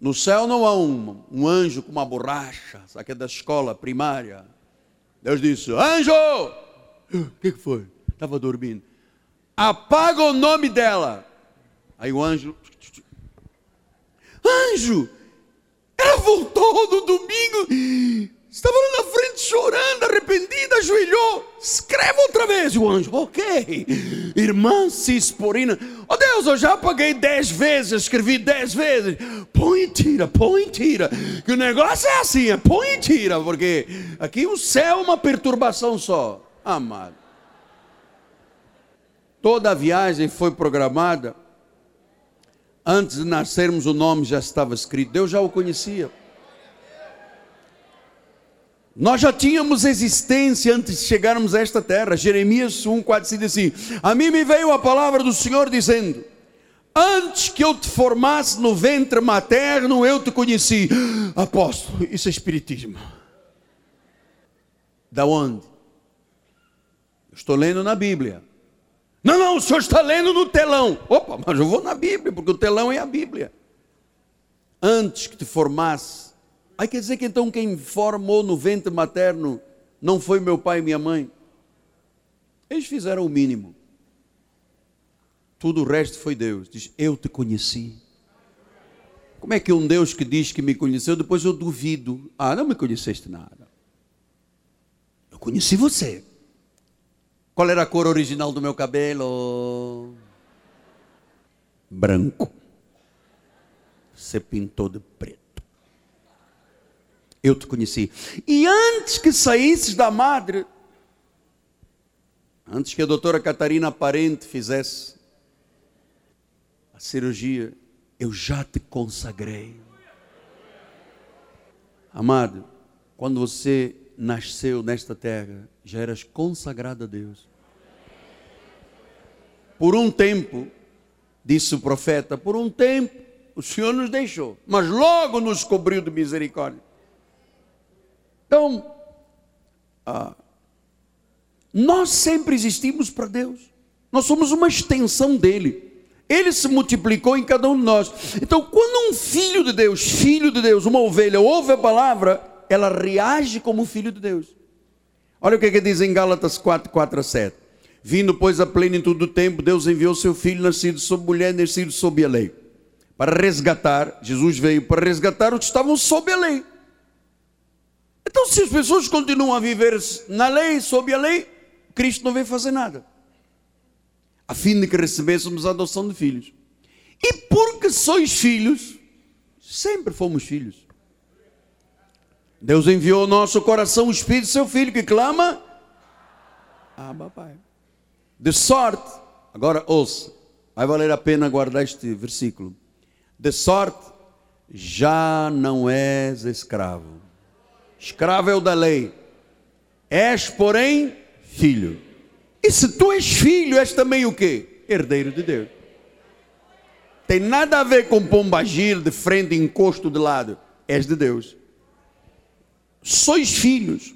No céu não há um, um anjo com uma borracha, que é da escola primária. Deus disse, anjo! (gasps) O que foi? Estava dormindo. Apaga o nome dela. Aí o anjo. Anjo! Ela voltou no domingo Estava lá na frente chorando, arrependida, ajoelhou. Escreve outra vez. O anjo, ok. Irmã Cisporina. Oh Deus, eu já paguei dez vezes, escrevi dez vezes. Põe e tira, põe e tira. Que o negócio é assim, é põe e tira. Porque aqui o céu é uma perturbação só. Amado. Toda a viagem foi programada. Antes de nascermos, o nome já estava escrito. Deus já o conhecia. Nós já tínhamos existência antes de chegarmos a esta terra. Jeremias 1, 4 diz assim: A mim me veio a palavra do Senhor dizendo: Antes que eu te formasse no ventre materno, eu te conheci. (gasps) Apóstolo, isso é espiritismo. Da onde? estou lendo na Bíblia. Não, não, o senhor está lendo no telão. Opa, mas eu vou na Bíblia, porque o telão é a Bíblia. Antes que te formasse Aí quer dizer que então quem formou no ventre materno não foi meu pai e minha mãe? Eles fizeram o mínimo. Tudo o resto foi Deus. Diz: Eu te conheci. Como é que um Deus que diz que me conheceu, depois eu duvido? Ah, não me conheceste nada. Eu conheci você. Qual era a cor original do meu cabelo? Branco. Você pintou de preto eu te conheci. E antes que saísses da madre, antes que a doutora Catarina Parente fizesse a cirurgia, eu já te consagrei. Amado, quando você nasceu nesta terra, já eras consagrado a Deus. Por um tempo, disse o profeta, por um tempo o Senhor nos deixou, mas logo nos cobriu de misericórdia. Então, ah, nós sempre existimos para Deus. Nós somos uma extensão dele. Ele se multiplicou em cada um de nós. Então, quando um filho de Deus, filho de Deus, uma ovelha, ouve a palavra, ela reage como filho de Deus. Olha o que, é que diz em Gálatas 4, 4 a 7. Vindo, pois, a plenitude do tempo, Deus enviou seu filho, nascido sob mulher, nascido sob a lei. Para resgatar, Jesus veio para resgatar os que estavam sob a lei então, se as pessoas continuam a viver na lei, sob a lei, Cristo não veio fazer nada. A fim de que recebêssemos a adoção de filhos. E porque sois filhos, sempre fomos filhos. Deus enviou ao nosso coração o Espírito seu Filho que clama: Ah, papai. De sorte, agora ouça, vai valer a pena guardar este versículo. De sorte, já não és escravo escravo é o da lei. És, porém, filho. E se tu és filho, és também o quê? Herdeiro de Deus. Tem nada a ver com pombagir de frente, encosto de lado. És de Deus. Sois filhos.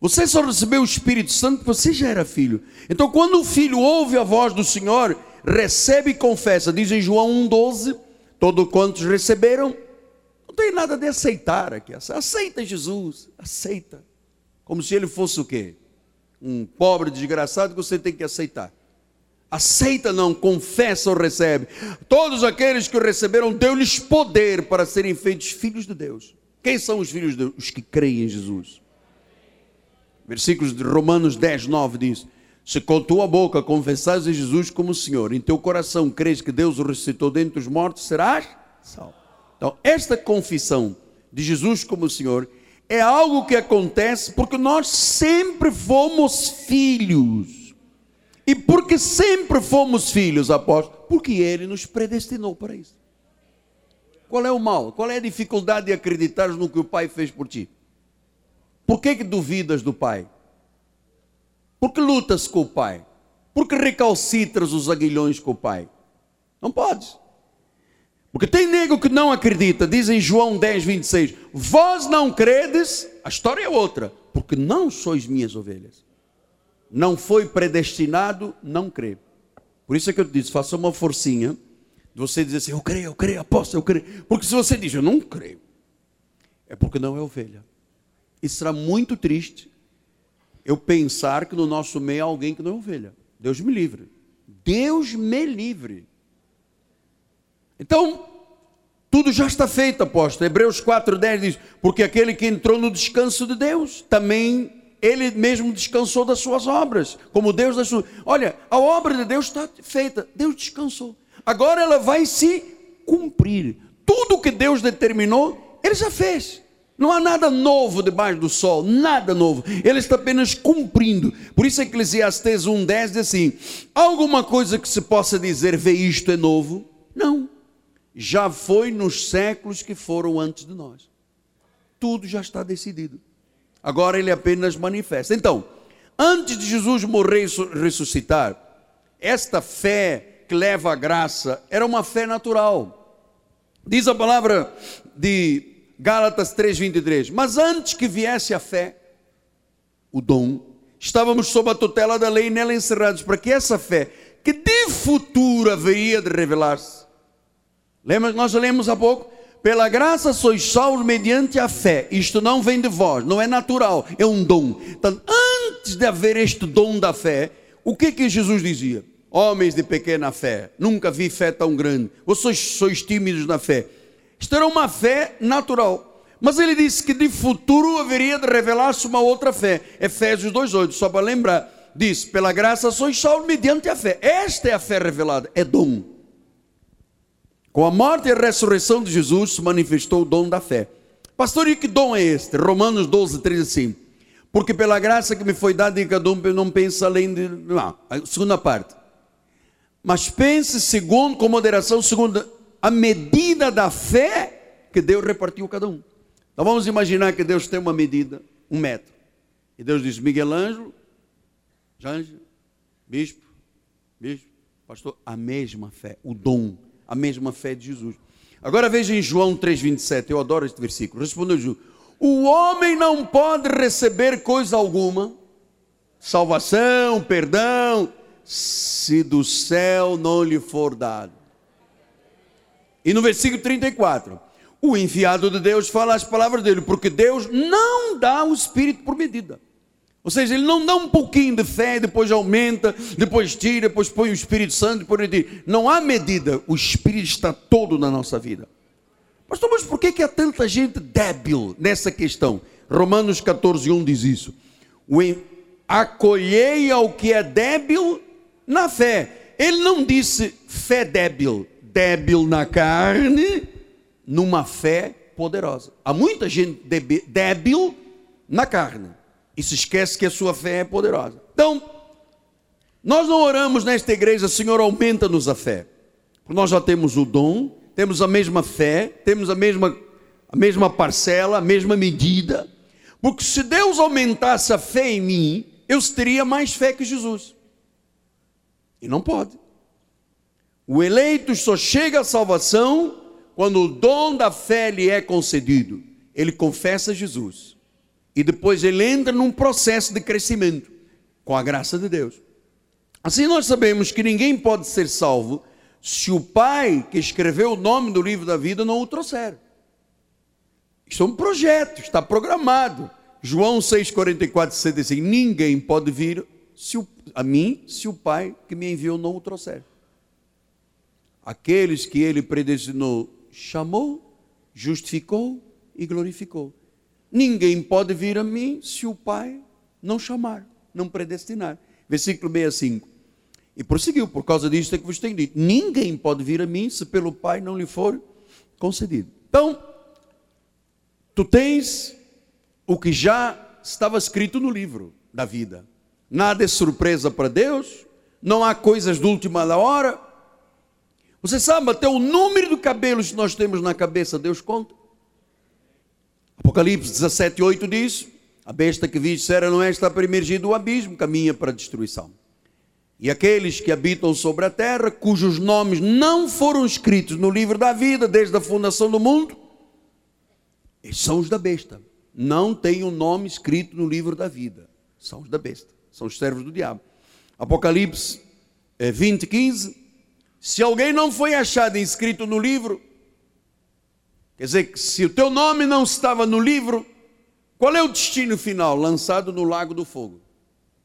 Você só recebeu o Espírito Santo, você já era filho. Então, quando o filho ouve a voz do Senhor, recebe e confessa. Diz em João 1,12: Todos quantos receberam, tem nada de aceitar aqui. Aceita Jesus, aceita. Como se ele fosse o quê? Um pobre desgraçado que você tem que aceitar. Aceita não, confessa ou recebe. Todos aqueles que o receberam, deu-lhes poder para serem feitos filhos de Deus. Quem são os filhos de Deus? Os que creem em Jesus. Versículos de Romanos 10, 9 diz: Se com tua boca confessares a Jesus como Senhor, em teu coração crês que Deus o ressuscitou dentre os mortos, serás salvo. Então, esta confissão de Jesus como Senhor é algo que acontece porque nós sempre fomos filhos. E porque sempre fomos filhos, apóstolo? Porque Ele nos predestinou para isso. Qual é o mal? Qual é a dificuldade de acreditar no que o Pai fez por ti? Por que, que duvidas do Pai? Por que lutas com o Pai? Por que recalcitras os aguilhões com o Pai? Não podes. Porque tem nego que não acredita, diz em João 10, 26, vós não credes, a história é outra, porque não sois minhas ovelhas. Não foi predestinado, não crê. Por isso é que eu te disse, faça uma forcinha, de você dizer assim, eu creio, eu creio, aposto, eu creio. Porque se você diz, eu não creio, é porque não é ovelha. E será muito triste eu pensar que no nosso meio há alguém que não é ovelha. Deus me livre. Deus me livre. Então, tudo já está feito, apóstolo. Hebreus 4,10 diz: Porque aquele que entrou no descanso de Deus, também ele mesmo descansou das suas obras, como Deus das suas. Olha, a obra de Deus está feita, Deus descansou. Agora ela vai se cumprir. Tudo que Deus determinou, ele já fez. Não há nada novo debaixo do sol, nada novo. Ele está apenas cumprindo. Por isso Eclesiastes 1:10 diz assim: alguma coisa que se possa dizer, vê isto é novo? Não já foi nos séculos que foram antes de nós. Tudo já está decidido. Agora ele apenas manifesta. Então, antes de Jesus morrer e ressuscitar, esta fé que leva à graça era uma fé natural. Diz a palavra de Gálatas 3:23, mas antes que viesse a fé, o dom, estávamos sob a tutela da lei nela encerrados, para que essa fé, que de futuro haveria de revelar-se, Lembra que nós lemos há pouco? Pela graça sois salvos mediante a fé. Isto não vem de vós, não é natural, é um dom. Então, antes de haver este dom da fé, o que que Jesus dizia? Homens de pequena fé, nunca vi fé tão grande. Vocês sois tímidos na fé. Isto era uma fé natural. Mas ele disse que de futuro haveria de revelar-se uma outra fé. Efésios 2,8, só para lembrar. Diz: pela graça sois salvos mediante a fé. Esta é a fé revelada, é dom. Com a morte e a ressurreição de Jesus manifestou o dom da fé. Pastor, e que dom é este? Romanos 12, 13 assim. Porque pela graça que me foi dada em cada um, eu não penso além de. Não, a segunda parte. Mas pense segundo, com moderação, segundo a medida da fé que Deus repartiu cada um. Então vamos imaginar que Deus tem uma medida, um metro. E Deus diz: Miguel Ângelo, Janjo, bispo, bispo, pastor, a mesma fé, o dom a mesma fé de Jesus. Agora veja em João 3,27, eu adoro este versículo. Respondeu Jesus: O homem não pode receber coisa alguma, salvação, perdão, se do céu não lhe for dado. E no versículo 34, o enviado de Deus fala as palavras dele, porque Deus não dá o Espírito por medida. Ou seja, ele não dá um pouquinho de fé, depois aumenta, depois tira, depois põe o Espírito Santo, depois ele tira. Não há medida, o Espírito está todo na nossa vida. Pastor, mas por que, que há tanta gente débil nessa questão? Romanos 14, 1 diz isso. Acolhei ao que é débil na fé. Ele não disse fé débil, débil na carne, numa fé poderosa. Há muita gente débil na carne e se esquece que a sua fé é poderosa. Então, nós não oramos nesta igreja, Senhor, aumenta-nos a fé. Porque nós já temos o dom, temos a mesma fé, temos a mesma, a mesma parcela, a mesma medida. Porque se Deus aumentasse a fé em mim, eu teria mais fé que Jesus. E não pode. O eleito só chega à salvação quando o dom da fé lhe é concedido. Ele confessa Jesus e depois ele entra num processo de crescimento com a graça de Deus. Assim nós sabemos que ninguém pode ser salvo se o Pai que escreveu o nome do livro da vida não o trouxer. Isso é um projeto, está programado. João 6,44 diz assim: Ninguém pode vir se o, a mim se o Pai que me enviou não o trouxer. Aqueles que ele predestinou, chamou, justificou e glorificou. Ninguém pode vir a mim se o Pai não chamar, não predestinar. Versículo 65. E prosseguiu, por causa disso é que vos tenho dito: ninguém pode vir a mim se pelo Pai não lhe for concedido. Então, tu tens o que já estava escrito no livro da vida. Nada é surpresa para Deus, não há coisas de última hora. Você sabe até o número de cabelos que nós temos na cabeça, Deus conta. Apocalipse 17, 8 diz: A besta que vi era não é está para emergir do abismo, caminha para a destruição. E aqueles que habitam sobre a terra, cujos nomes não foram escritos no livro da vida desde a fundação do mundo, são os da besta. Não tem o um nome escrito no livro da vida. São os da besta. São os servos do diabo. Apocalipse 20, eh, 15. Se alguém não foi achado inscrito no livro, quer dizer, se o teu nome não estava no livro, qual é o destino final? Lançado no lago do fogo.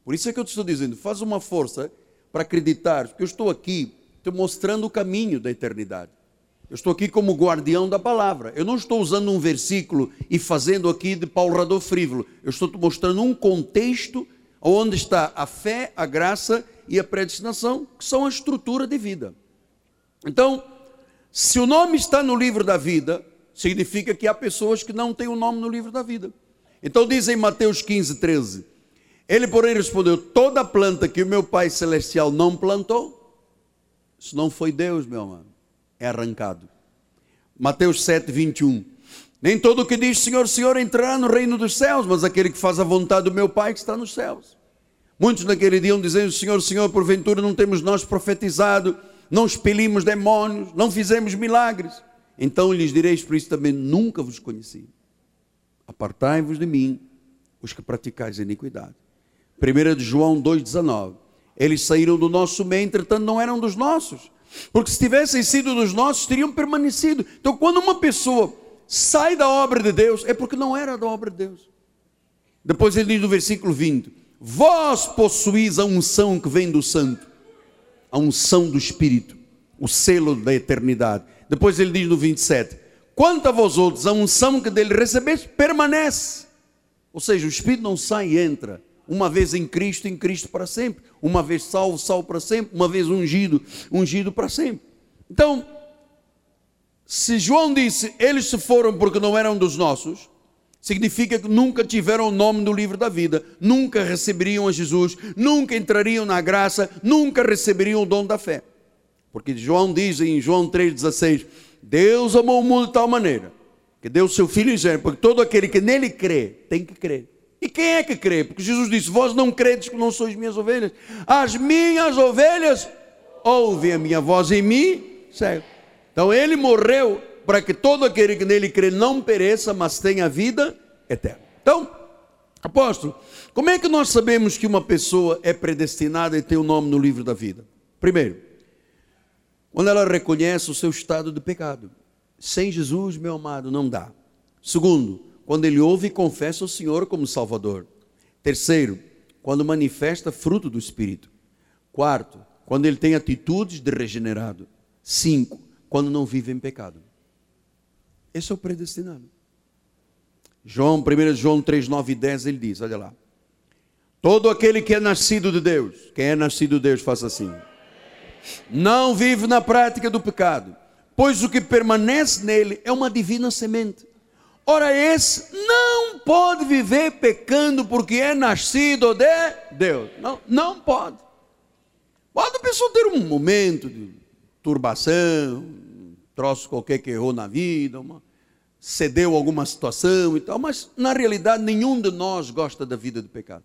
Por isso é que eu te estou dizendo, faz uma força para acreditar, porque eu estou aqui te mostrando o caminho da eternidade. Eu estou aqui como guardião da palavra. Eu não estou usando um versículo e fazendo aqui de palrador frívolo. Eu estou te mostrando um contexto onde está a fé, a graça e a predestinação, que são a estrutura de vida. Então, se o nome está no livro da vida, significa que há pessoas que não têm o nome no livro da vida. Então diz em Mateus 15, 13: Ele, porém, respondeu: Toda planta que o meu Pai Celestial não plantou, isso não foi Deus, meu amado, é arrancado. Mateus 7, 21. Nem todo o que diz Senhor, Senhor entrará no reino dos céus, mas aquele que faz a vontade do meu Pai que está nos céus. Muitos naquele dia dizendo: Senhor, Senhor, porventura não temos nós profetizado não expelimos demônios, não fizemos milagres. Então lhes isso também: nunca vos conheci. Apartai-vos de mim, os que praticais iniquidade. 1 de João 2,19. Eles saíram do nosso meio, entretanto não eram dos nossos. Porque se tivessem sido dos nossos, teriam permanecido. Então, quando uma pessoa sai da obra de Deus, é porque não era da obra de Deus. Depois ele diz no versículo 20: Vós possuís a unção que vem do Santo a unção do Espírito, o selo da eternidade. Depois ele diz no 27: Quanto a vós outros, a unção que dele recebeste permanece. Ou seja, o Espírito não sai e entra. Uma vez em Cristo, em Cristo para sempre. Uma vez salvo, salvo para sempre. Uma vez ungido, ungido para sempre. Então, se João disse, eles se foram porque não eram dos nossos, significa que nunca tiveram o nome no livro da vida, nunca receberiam a Jesus, nunca entrariam na graça, nunca receberiam o dom da fé. Porque João diz em João 3,16: Deus amou o mundo de tal maneira que deu o seu Filho ingênuo, porque todo aquele que nele crê tem que crer. E quem é que crê? Porque Jesus disse: Vós não credes que não sois minhas ovelhas. As minhas ovelhas ouvem a minha voz em mim, segue. Então ele morreu para que todo aquele que nele crê não pereça, mas tenha vida eterna. Então, apóstolo, como é que nós sabemos que uma pessoa é predestinada e tem o nome no livro da vida? Primeiro, quando ela reconhece o seu estado de pecado. Sem Jesus, meu amado, não dá. Segundo, quando ele ouve e confessa o Senhor como Salvador. Terceiro, quando manifesta fruto do Espírito. Quarto, quando ele tem atitudes de regenerado. Cinco, quando não vive em pecado. Esse é o predestinado. João, 1 João 3, 9 e 10, ele diz: olha lá. Todo aquele que é nascido de Deus, quem é nascido de Deus, faça assim. Não vive na prática do pecado, pois o que permanece nele é uma divina semente. Ora, esse não pode viver pecando porque é nascido de Deus. Não, não pode. Pode a pessoa ter um momento de turbação, troço qualquer que errou na vida, uma, cedeu alguma situação e tal, mas na realidade nenhum de nós gosta da vida de pecado.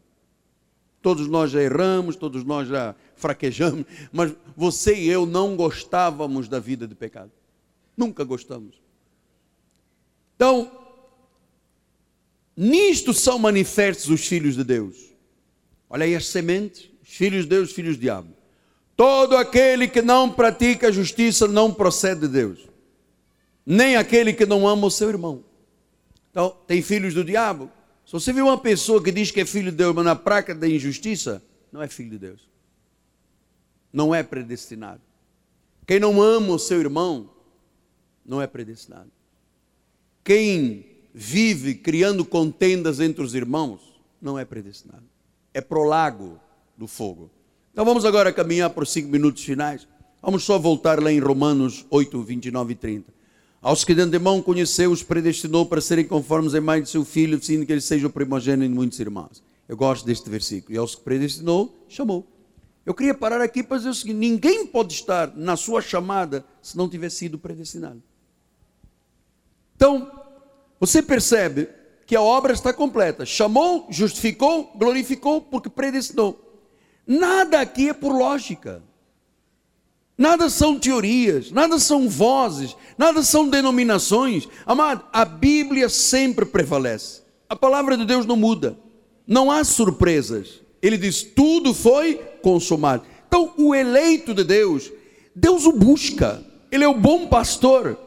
Todos nós já erramos, todos nós já fraquejamos, mas você e eu não gostávamos da vida de pecado. Nunca gostamos. Então, nisto são manifestos os filhos de Deus. Olha aí as sementes, os filhos de Deus, filhos do diabo. Todo aquele que não pratica a justiça não procede de Deus, nem aquele que não ama o seu irmão. Então, tem filhos do diabo. Se você vê uma pessoa que diz que é filho de Deus, mas na prática da injustiça, não é filho de Deus. Não é predestinado. Quem não ama o seu irmão, não é predestinado. Quem vive criando contendas entre os irmãos, não é predestinado. É prolago do fogo. Então vamos agora caminhar por cinco minutos finais. Vamos só voltar lá em Romanos 8, 29 e 30. Aos que de antemão conheceu, os predestinou para serem conformes a imagem de seu filho, sendo que ele seja o primogênito de muitos irmãos. Eu gosto deste versículo. E aos que predestinou, chamou. Eu queria parar aqui para dizer o seguinte: ninguém pode estar na sua chamada se não tiver sido predestinado. Então, você percebe que a obra está completa. Chamou, justificou, glorificou, porque predestinou. Nada aqui é por lógica. Nada são teorias, nada são vozes, nada são denominações. Amado, a Bíblia sempre prevalece. A palavra de Deus não muda. Não há surpresas. Ele diz: tudo foi consumado. Então, o eleito de Deus, Deus o busca. Ele é o bom pastor.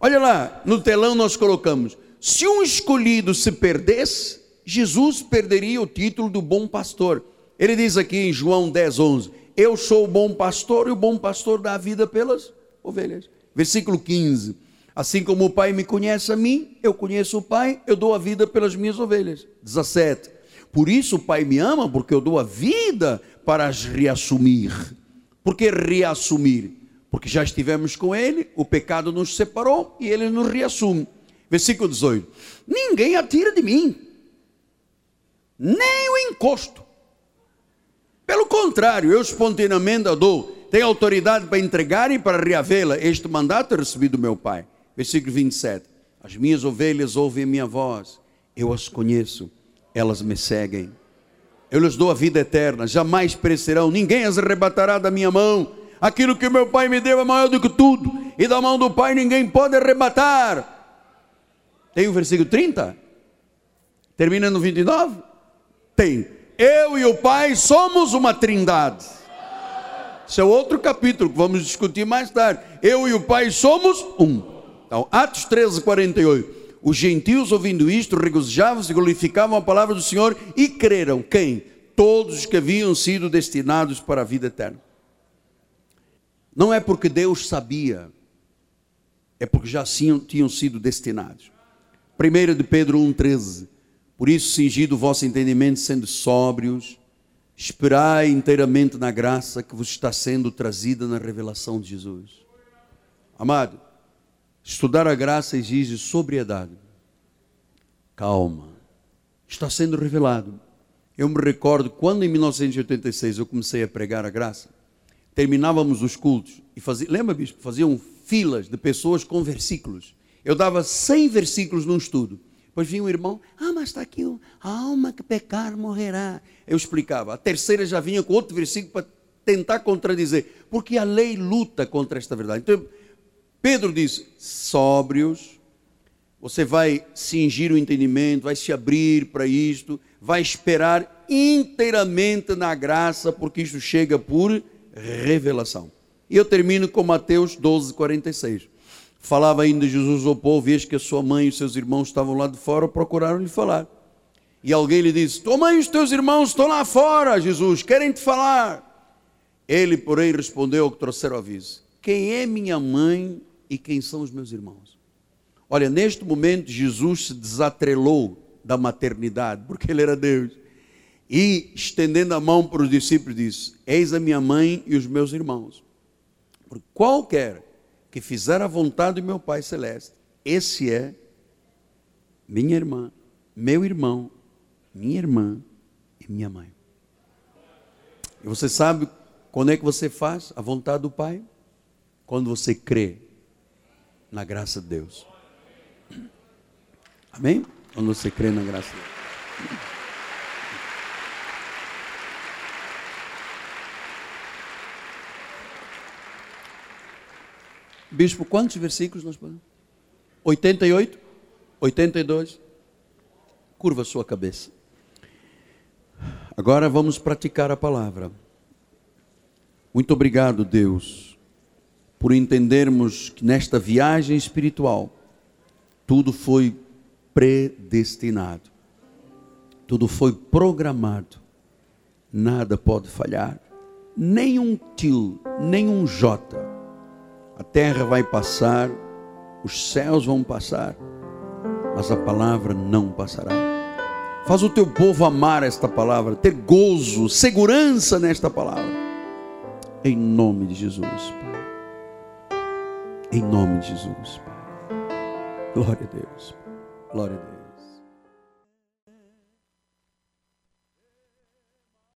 Olha lá, no telão nós colocamos: se um escolhido se perdesse, Jesus perderia o título do bom pastor. Ele diz aqui em João 10, 11: Eu sou o bom pastor e o bom pastor dá a vida pelas ovelhas. Versículo 15: Assim como o Pai me conhece a mim, eu conheço o Pai, eu dou a vida pelas minhas ovelhas. 17: Por isso o Pai me ama, porque eu dou a vida para as reassumir. Por que reassumir? Porque já estivemos com Ele, o pecado nos separou e Ele nos reassume. Versículo 18: Ninguém atira de mim, nem o encosto. Pelo contrário, eu espontaneamente a dou. Tenho autoridade para entregar e para reavê-la. Este mandato eu recebi do meu Pai. Versículo 27. As minhas ovelhas ouvem a minha voz. Eu as conheço. Elas me seguem. Eu lhes dou a vida eterna. Jamais perecerão. Ninguém as arrebatará da minha mão. Aquilo que meu Pai me deu é maior do que tudo. E da mão do Pai ninguém pode arrebatar. Tem o versículo 30? Termina no 29? Tem eu e o Pai somos uma trindade. Esse é outro capítulo que vamos discutir mais tarde. Eu e o Pai somos um. Então, Atos 13, 48. Os gentios, ouvindo isto, regozijavam-se e glorificavam a palavra do Senhor e creram. Quem? Todos os que haviam sido destinados para a vida eterna. Não é porque Deus sabia, é porque já tinham sido destinados. 1 de Pedro 1,13 por isso, cingido o vosso entendimento, sendo sóbrios, esperai inteiramente na graça que vos está sendo trazida na revelação de Jesus. Amado, estudar a graça exige sobriedade, calma. Está sendo revelado. Eu me recordo quando em 1986 eu comecei a pregar a graça, terminávamos os cultos e fazia, lembra, bispo? Faziam filas de pessoas com versículos. Eu dava 100 versículos num estudo. Depois vinha um irmão, ah, mas está aqui, a alma que pecar morrerá. Eu explicava. A terceira já vinha com outro versículo para tentar contradizer, porque a lei luta contra esta verdade. Então, Pedro diz: sóbrios, você vai cingir o entendimento, vai se abrir para isto, vai esperar inteiramente na graça, porque isto chega por revelação. E eu termino com Mateus 12, 46. Falava ainda Jesus ao povo, e eis que a sua mãe e seus irmãos estavam lá de fora, procuraram-lhe falar. E alguém lhe disse: Tua mãe e os teus irmãos estão lá fora, Jesus, querem te falar. Ele, porém, respondeu ao que trouxeram aviso: Quem é minha mãe e quem são os meus irmãos? Olha, neste momento, Jesus se desatrelou da maternidade, porque ele era Deus. E, estendendo a mão para os discípulos, disse: Eis a minha mãe e os meus irmãos. Por qualquer que fizer a vontade do meu Pai Celeste. Esse é minha irmã, meu irmão, minha irmã e minha mãe. E você sabe quando é que você faz a vontade do Pai? Quando você crê na graça de Deus. Amém? Quando você crê na graça de Deus. Bispo, quantos versículos nós podemos? 88? 82? Curva sua cabeça. Agora vamos praticar a palavra. Muito obrigado, Deus, por entendermos que nesta viagem espiritual tudo foi predestinado, tudo foi programado, nada pode falhar, nem um til, nem um jota a terra vai passar, os céus vão passar, mas a palavra não passará. Faz o teu povo amar esta palavra, ter gozo, segurança nesta palavra. Em nome de Jesus, Pai. Em nome de Jesus, Pai. Glória a Deus. Glória a Deus.